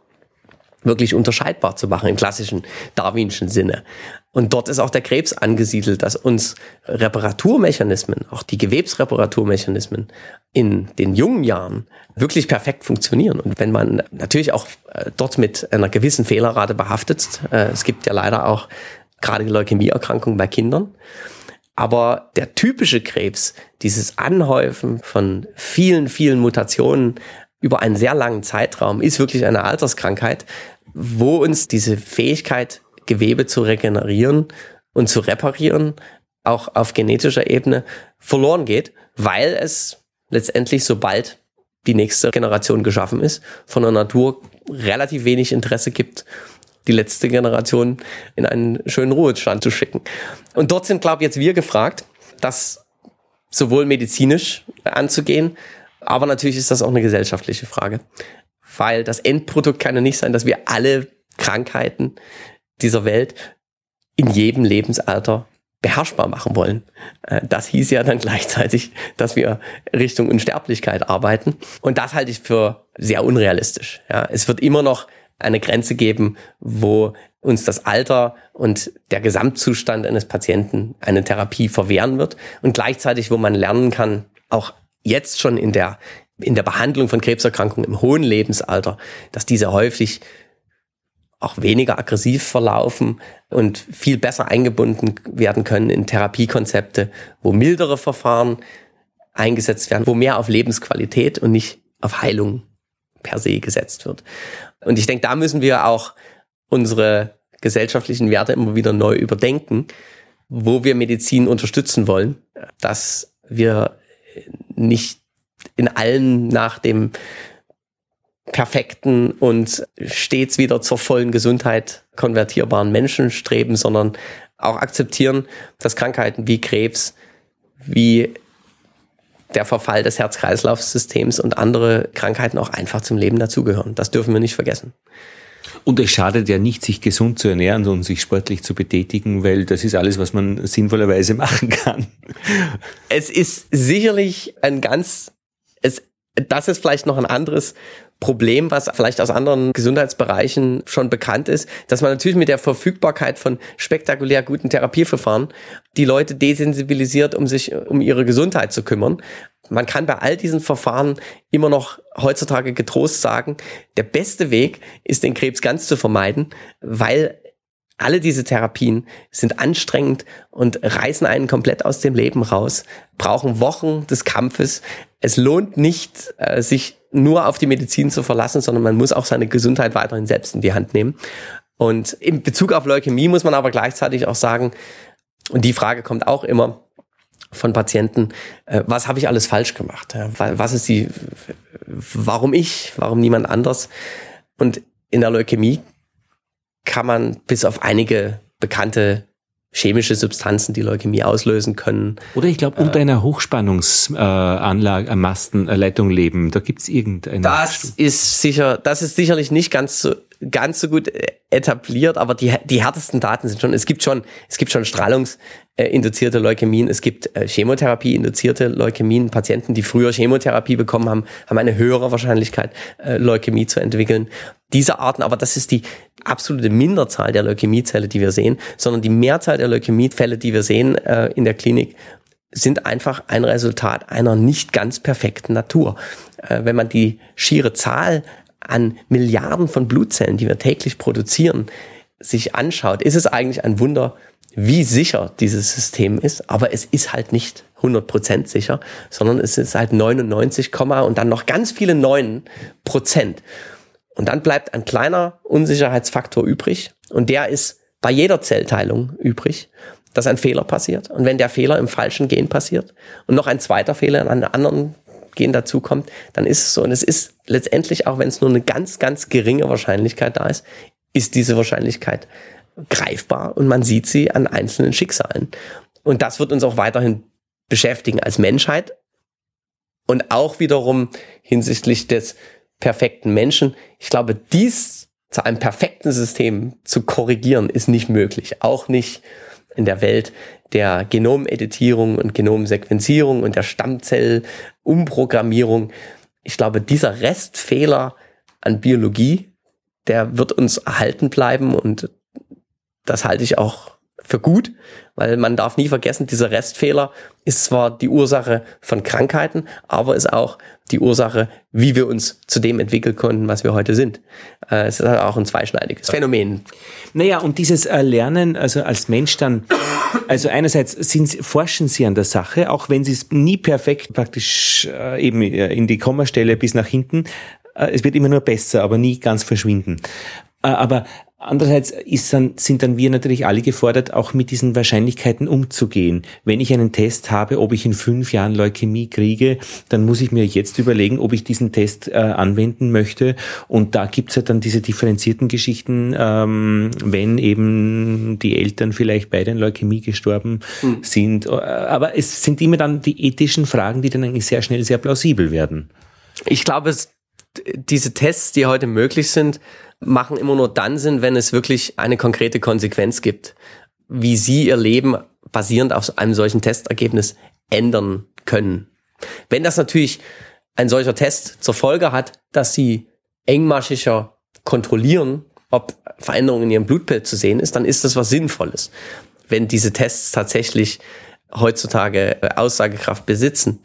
wirklich unterscheidbar zu machen im klassischen darwinschen Sinne. Und dort ist auch der Krebs angesiedelt, dass uns Reparaturmechanismen, auch die Gewebsreparaturmechanismen in den jungen Jahren wirklich perfekt funktionieren. Und wenn man natürlich auch äh, dort mit einer gewissen Fehlerrate behaftet, äh, es gibt ja leider auch gerade Leukämieerkrankungen bei Kindern, aber der typische Krebs, dieses Anhäufen von vielen, vielen Mutationen über einen sehr langen Zeitraum, ist wirklich eine Alterskrankheit, wo uns diese Fähigkeit Gewebe zu regenerieren und zu reparieren, auch auf genetischer Ebene verloren geht, weil es letztendlich, sobald die nächste Generation geschaffen ist, von der Natur relativ wenig Interesse gibt, die letzte Generation in einen schönen Ruhestand zu schicken. Und dort sind, glaube ich, jetzt wir gefragt, das sowohl medizinisch anzugehen, aber natürlich ist das auch eine gesellschaftliche Frage. Weil das Endprodukt kann ja nicht sein, dass wir alle Krankheiten dieser Welt in jedem Lebensalter beherrschbar machen wollen. Äh, das hieß ja dann gleichzeitig, dass wir Richtung Unsterblichkeit arbeiten. Und das halte ich für sehr unrealistisch. Ja, es wird immer noch eine Grenze geben, wo uns das Alter und der Gesamtzustand eines Patienten eine Therapie verwehren wird und gleichzeitig, wo man lernen kann, auch jetzt schon in der in der Behandlung von Krebserkrankungen im hohen Lebensalter, dass diese häufig auch weniger aggressiv verlaufen und viel besser eingebunden werden können in Therapiekonzepte, wo mildere Verfahren eingesetzt werden, wo mehr auf Lebensqualität und nicht auf Heilung per se gesetzt wird. Und ich denke, da müssen wir auch unsere gesellschaftlichen Werte immer wieder neu überdenken, wo wir Medizin unterstützen wollen, dass wir nicht in allen nach dem perfekten und stets wieder zur vollen Gesundheit konvertierbaren Menschen streben, sondern auch akzeptieren, dass Krankheiten wie Krebs, wie der Verfall des Herz-Kreislauf-Systems und andere Krankheiten auch einfach zum Leben dazugehören. Das dürfen wir nicht vergessen. Und es schadet ja nicht, sich gesund zu ernähren und sich sportlich zu betätigen, weil das ist alles, was man sinnvollerweise machen kann. Es ist sicherlich ein ganz, es, das ist vielleicht noch ein anderes Problem, was vielleicht aus anderen Gesundheitsbereichen schon bekannt ist, dass man natürlich mit der Verfügbarkeit von spektakulär guten Therapieverfahren die Leute desensibilisiert, um sich um ihre Gesundheit zu kümmern. Man kann bei all diesen Verfahren immer noch heutzutage getrost sagen, der beste Weg ist, den Krebs ganz zu vermeiden, weil alle diese Therapien sind anstrengend und reißen einen komplett aus dem Leben raus, brauchen Wochen des Kampfes. Es lohnt nicht, äh, sich nur auf die Medizin zu verlassen, sondern man muss auch seine Gesundheit weiterhin selbst in die Hand nehmen. Und in Bezug auf Leukämie muss man aber gleichzeitig auch sagen, Und die Frage kommt auch immer von Patienten, äh, was habe ich alles falsch gemacht? Was ist die, warum ich, warum niemand anders? Und in der Leukämie kann man bis auf einige bekannte chemische Substanzen, die Leukämie auslösen können. Oder ich glaube, unter äh, einer Hochspannungsanlage, äh, Mastenleitung leben. Da gibt's irgendeine. Das ist sicher, das ist sicherlich nicht ganz so ganz so gut äh, etabliert, aber die, die härtesten Daten sind schon, es gibt schon, es gibt schon strahlungsinduzierte Leukämien, es gibt äh, Chemotherapie-induzierte Leukämien. Patienten, die früher Chemotherapie bekommen haben, haben eine höhere Wahrscheinlichkeit, äh, Leukämie zu entwickeln. Diese Arten, aber das ist die absolute Minderzahl der Leukämiezelle, die wir sehen, sondern die Mehrzahl der Leukämiefälle, die wir sehen in der Klinik, sind einfach ein Resultat einer nicht ganz perfekten Natur. Wenn man die schiere Zahl an Milliarden von Blutzellen, die wir täglich produzieren, sich anschaut, ist es eigentlich ein Wunder, wie sicher dieses System ist. Aber es ist halt nicht 100% sicher, sondern es ist halt 99, und dann noch ganz viele 9 Prozent. Und dann bleibt ein kleiner Unsicherheitsfaktor übrig und der ist bei jeder Zellteilung übrig, dass ein Fehler passiert. Und wenn der Fehler im falschen Gen passiert und noch ein zweiter Fehler in einem anderen Gen dazukommt, dann ist es so. Und es ist letztendlich, auch wenn es nur eine ganz, ganz geringe Wahrscheinlichkeit da ist, ist diese Wahrscheinlichkeit greifbar und man sieht sie an einzelnen Schicksalen. Und das wird uns auch weiterhin beschäftigen als Menschheit und auch wiederum hinsichtlich des perfekten Menschen. Ich glaube, dies zu einem perfekten System zu korrigieren, ist nicht möglich. Auch nicht in der Welt der Genomeditierung und Genomsequenzierung und der Stammzellumprogrammierung. Ich glaube, dieser Restfehler an Biologie, der wird uns erhalten bleiben und das halte ich auch für gut, weil man darf nie vergessen, dieser Restfehler ist zwar die Ursache von Krankheiten, aber ist auch die Ursache, wie wir uns zu dem entwickeln konnten, was wir heute sind. Äh, es ist auch ein zweischneidiges Phänomen. Naja, und dieses Lernen, also als Mensch dann, also einerseits sind, forschen Sie an der Sache, auch wenn Sie es nie perfekt praktisch äh, eben äh, in die Kommastelle bis nach hinten, es wird immer nur besser, aber nie ganz verschwinden. Aber Andererseits ist dann, sind dann wir natürlich alle gefordert, auch mit diesen Wahrscheinlichkeiten umzugehen. Wenn ich einen Test habe, ob ich in fünf Jahren Leukämie kriege, dann muss ich mir jetzt überlegen, ob ich diesen Test äh, anwenden möchte. Und da gibt's ja dann diese differenzierten Geschichten, ähm, wenn eben die Eltern vielleicht beide an Leukämie gestorben mhm. sind. Aber es sind immer dann die ethischen Fragen, die dann eigentlich sehr schnell sehr plausibel werden. Ich glaube, diese Tests, die heute möglich sind, machen immer nur dann Sinn, wenn es wirklich eine konkrete Konsequenz gibt, wie sie ihr Leben basierend auf einem solchen Testergebnis ändern können. Wenn das natürlich ein solcher Test zur Folge hat, dass sie engmaschiger kontrollieren, ob Veränderungen in ihrem Blutbild zu sehen ist, dann ist das was Sinnvolles. Wenn diese Tests tatsächlich heutzutage äh, Aussagekraft besitzen.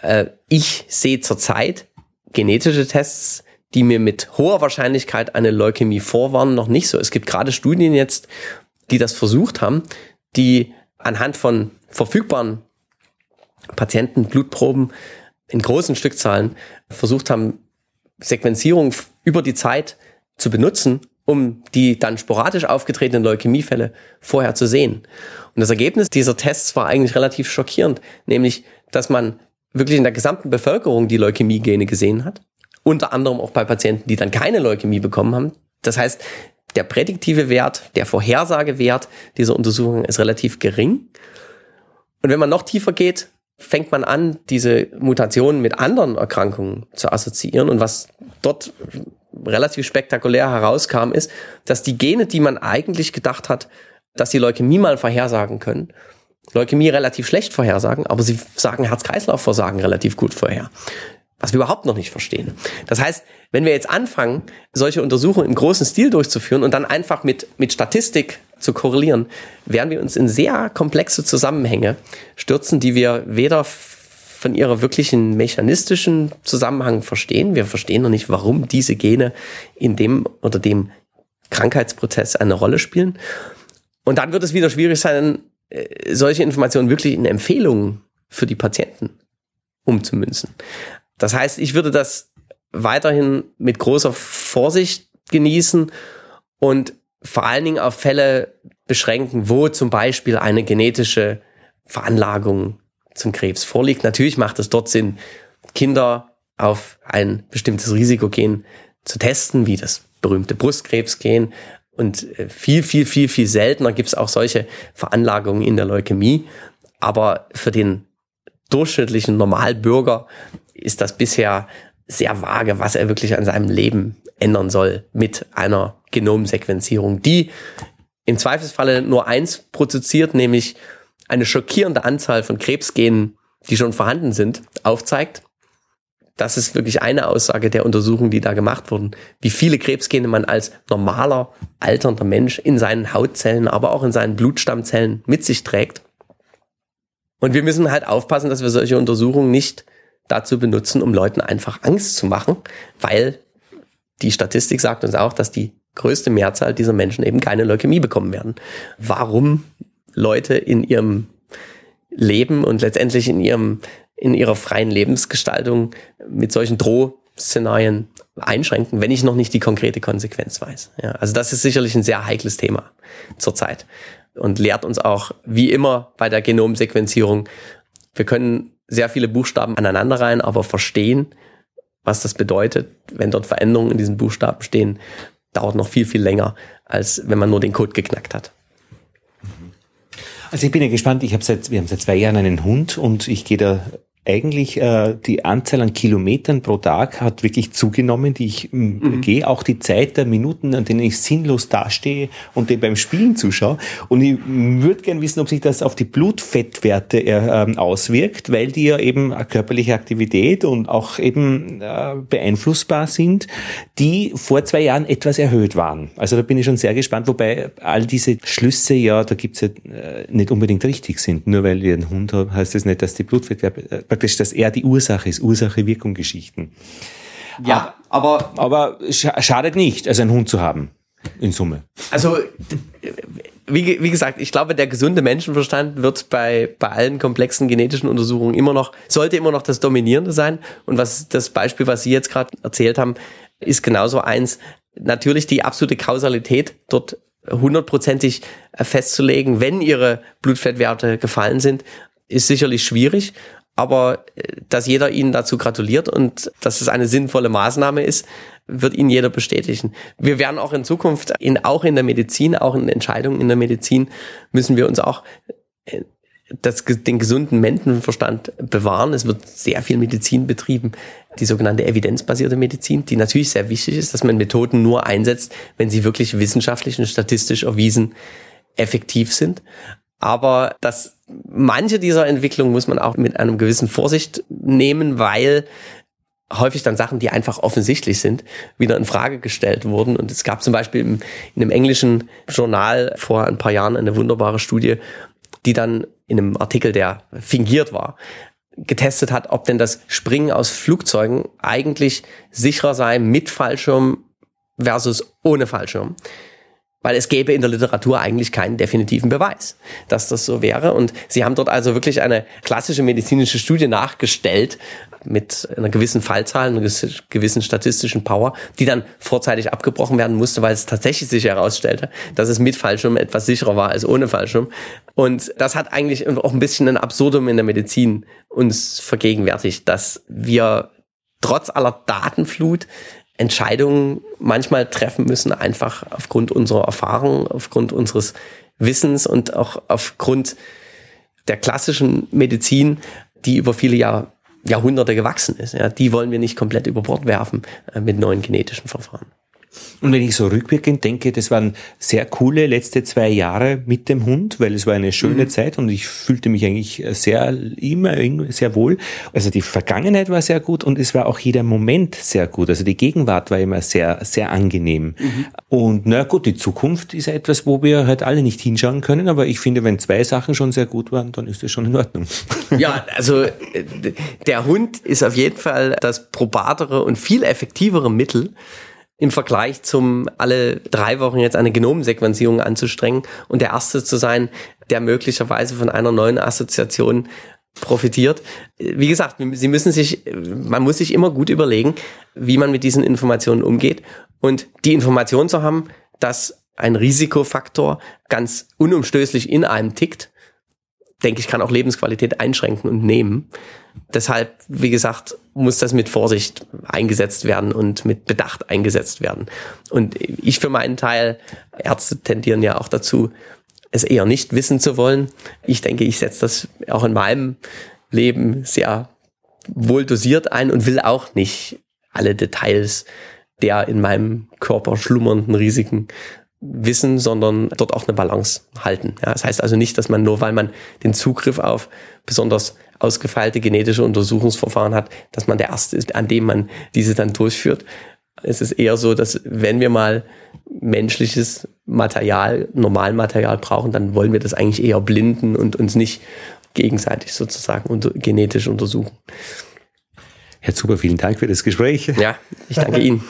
Äh, ich sehe zurzeit genetische Tests die mir mit hoher Wahrscheinlichkeit eine Leukämie vorwarnen, noch nicht so. Es gibt gerade Studien jetzt, die das versucht haben, die anhand von verfügbaren Patienten, Blutproben in großen Stückzahlen versucht haben, Sequenzierung über die Zeit zu benutzen, um die dann sporadisch aufgetretenen Leukämiefälle vorher zu sehen. Und das Ergebnis dieser Tests war eigentlich relativ schockierend, nämlich, dass man wirklich in der gesamten Bevölkerung die Leukämie-Gene gesehen hat unter anderem auch bei Patienten, die dann keine Leukämie bekommen haben. Das heißt, der prädiktive Wert, der Vorhersagewert dieser Untersuchung ist relativ gering. Und wenn man noch tiefer geht, fängt man an, diese Mutationen mit anderen Erkrankungen zu assoziieren. Und was dort relativ spektakulär herauskam, ist, dass die Gene, die man eigentlich gedacht hat, dass sie Leukämie mal vorhersagen können, Leukämie relativ schlecht vorhersagen, aber sie sagen Herz-Kreislauf-Versagen relativ gut vorher was wir überhaupt noch nicht verstehen. Das heißt, wenn wir jetzt anfangen, solche Untersuchungen im großen Stil durchzuführen und dann einfach mit, mit Statistik zu korrelieren, werden wir uns in sehr komplexe Zusammenhänge stürzen, die wir weder von ihrer wirklichen mechanistischen Zusammenhang verstehen. Wir verstehen noch nicht, warum diese Gene in dem oder dem Krankheitsprozess eine Rolle spielen. Und dann wird es wieder schwierig sein, äh, solche Informationen wirklich in Empfehlungen für die Patienten umzumünzen. Das heißt, ich würde das weiterhin mit großer Vorsicht genießen und vor allen Dingen auf Fälle beschränken, wo zum Beispiel eine genetische Veranlagung zum Krebs vorliegt. Natürlich macht es dort Sinn, Kinder auf ein bestimmtes Risikogen zu testen, wie das berühmte Brustkrebsgen. Und äh, viel, viel, viel, viel seltener gibt es auch solche Veranlagungen in der Leukämie. Aber für den durchschnittlichen Normalbürger ist das bisher sehr vage, was er wirklich an seinem Leben ändern soll mit einer Genomsequenzierung, die im Zweifelsfalle nur eins produziert, nämlich eine schockierende Anzahl von Krebsgenen, die schon vorhanden sind, aufzeigt. Das ist wirklich eine Aussage der Untersuchungen, die da gemacht wurden, wie viele Krebsgene man als normaler, alternder Mensch in seinen Hautzellen, aber auch in seinen Blutstammzellen mit sich trägt. Und wir müssen halt aufpassen, dass wir solche Untersuchungen nicht dazu benutzen, um Leuten einfach Angst zu machen, weil die Statistik sagt uns auch, dass die größte Mehrzahl dieser Menschen eben keine Leukämie bekommen werden. Warum Leute in ihrem Leben und letztendlich in ihrem in ihrer freien Lebensgestaltung mit solchen Drohszenarien einschränken, wenn ich noch nicht die konkrete Konsequenz weiß. Ja, also das ist sicherlich ein sehr heikles Thema zurzeit und lehrt uns auch, wie immer bei der Genomsequenzierung, wir können sehr viele Buchstaben aneinander rein, aber verstehen, was das bedeutet, wenn dort Veränderungen in diesen Buchstaben stehen, dauert noch viel, viel länger, als wenn man nur den Code geknackt hat. Also ich bin ja gespannt, ich habe seit, wir haben seit zwei Jahren einen Hund und ich gehe da eigentlich äh, die Anzahl an Kilometern pro Tag hat wirklich zugenommen, die ich mhm. gehe, auch die Zeit der Minuten, an denen ich sinnlos dastehe und dem beim Spielen zuschaue. Und ich würde gern wissen, ob sich das auf die Blutfettwerte äh, auswirkt, weil die ja eben körperliche Aktivität und auch eben äh, beeinflussbar sind, die vor zwei Jahren etwas erhöht waren. Also da bin ich schon sehr gespannt, wobei all diese Schlüsse ja, da gibt's ja äh, nicht unbedingt richtig sind. Nur weil ich einen Hund habe, heißt das nicht, dass die Blutfettwerte äh, praktisch, dass er die Ursache ist, Ursache-Wirkung-Geschichten. Ja, aber, aber schadet nicht, also einen Hund zu haben, in Summe. Also, wie, wie gesagt, ich glaube, der gesunde Menschenverstand wird bei, bei allen komplexen genetischen Untersuchungen immer noch, sollte immer noch das Dominierende sein. Und was das Beispiel, was Sie jetzt gerade erzählt haben, ist genauso eins. Natürlich die absolute Kausalität dort hundertprozentig festzulegen, wenn ihre Blutfettwerte gefallen sind, ist sicherlich schwierig aber äh, dass jeder Ihnen dazu gratuliert und dass es eine sinnvolle Maßnahme ist, wird Ihnen jeder bestätigen. Wir werden auch in Zukunft, in, auch in der Medizin, auch in Entscheidungen in der Medizin, müssen wir uns auch äh, das, den gesunden Menschenverstand bewahren. Es wird sehr viel Medizin betrieben, die sogenannte evidenzbasierte Medizin, die natürlich sehr wichtig ist, dass man Methoden nur einsetzt, wenn sie wirklich wissenschaftlich und statistisch erwiesen effektiv sind. Aber das, manche dieser Entwicklungen muss man auch mit einem gewissen Vorsicht nehmen, weil häufig dann Sachen, die einfach offensichtlich sind, wieder in Frage gestellt wurden. Und es gab zum Beispiel in einem englischen Journal vor ein paar Jahren eine wunderbare Studie, die dann in einem Artikel, der fingiert war, getestet hat, ob denn das Springen aus Flugzeugen eigentlich sicherer sei mit Fallschirm versus ohne Fallschirm weil es gäbe in der Literatur eigentlich keinen definitiven Beweis, dass das so wäre. Und sie haben dort also wirklich eine klassische medizinische Studie nachgestellt mit einer gewissen Fallzahl, einer gewissen statistischen Power, die dann vorzeitig abgebrochen werden musste, weil es tatsächlich sich herausstellte, dass es mit Fallschirm etwas sicherer war als ohne Fallschirm. Und das hat eigentlich auch ein bisschen ein Absurdum in der Medizin uns vergegenwärtigt, dass wir trotz aller Datenflut Entscheidungen manchmal treffen müssen, einfach aufgrund unserer Erfahrung, aufgrund unseres Wissens und auch aufgrund der klassischen Medizin, die über viele Jahr, Jahrhunderte gewachsen ist. Ja, die wollen wir nicht komplett über Bord werfen äh, mit neuen genetischen Verfahren. Und wenn ich so rückwirkend denke, das waren sehr coole letzte zwei Jahre mit dem Hund, weil es war eine schöne mhm. Zeit und ich fühlte mich eigentlich sehr, immer sehr wohl. Also die Vergangenheit war sehr gut und es war auch jeder Moment sehr gut. Also die Gegenwart war immer sehr, sehr angenehm. Mhm. Und na gut, die Zukunft ist etwas, wo wir halt alle nicht hinschauen können, aber ich finde, wenn zwei Sachen schon sehr gut waren, dann ist das schon in Ordnung. Ja, also äh, der Hund ist auf jeden Fall das probatere und viel effektivere Mittel, im Vergleich zum alle drei Wochen jetzt eine Genomsequenzierung anzustrengen und der Erste zu sein, der möglicherweise von einer neuen Assoziation profitiert. Wie gesagt, Sie müssen sich, man muss sich immer gut überlegen, wie man mit diesen Informationen umgeht und die Information zu haben, dass ein Risikofaktor ganz unumstößlich in einem tickt, denke ich, kann auch Lebensqualität einschränken und nehmen. Deshalb, wie gesagt, muss das mit Vorsicht eingesetzt werden und mit Bedacht eingesetzt werden. Und ich für meinen Teil, Ärzte tendieren ja auch dazu, es eher nicht wissen zu wollen. Ich denke, ich setze das auch in meinem Leben sehr wohl dosiert ein und will auch nicht alle Details der in meinem Körper schlummernden Risiken wissen, sondern dort auch eine Balance halten. Ja, das heißt also nicht, dass man nur, weil man den Zugriff auf besonders ausgefeilte genetische Untersuchungsverfahren hat, dass man der Erste ist, an dem man diese dann durchführt. Es ist eher so, dass wenn wir mal menschliches Material, Normalmaterial brauchen, dann wollen wir das eigentlich eher blinden und uns nicht gegenseitig sozusagen unter, genetisch untersuchen. Herr Zuber, vielen Dank für das Gespräch. Ja, ich danke Ihnen.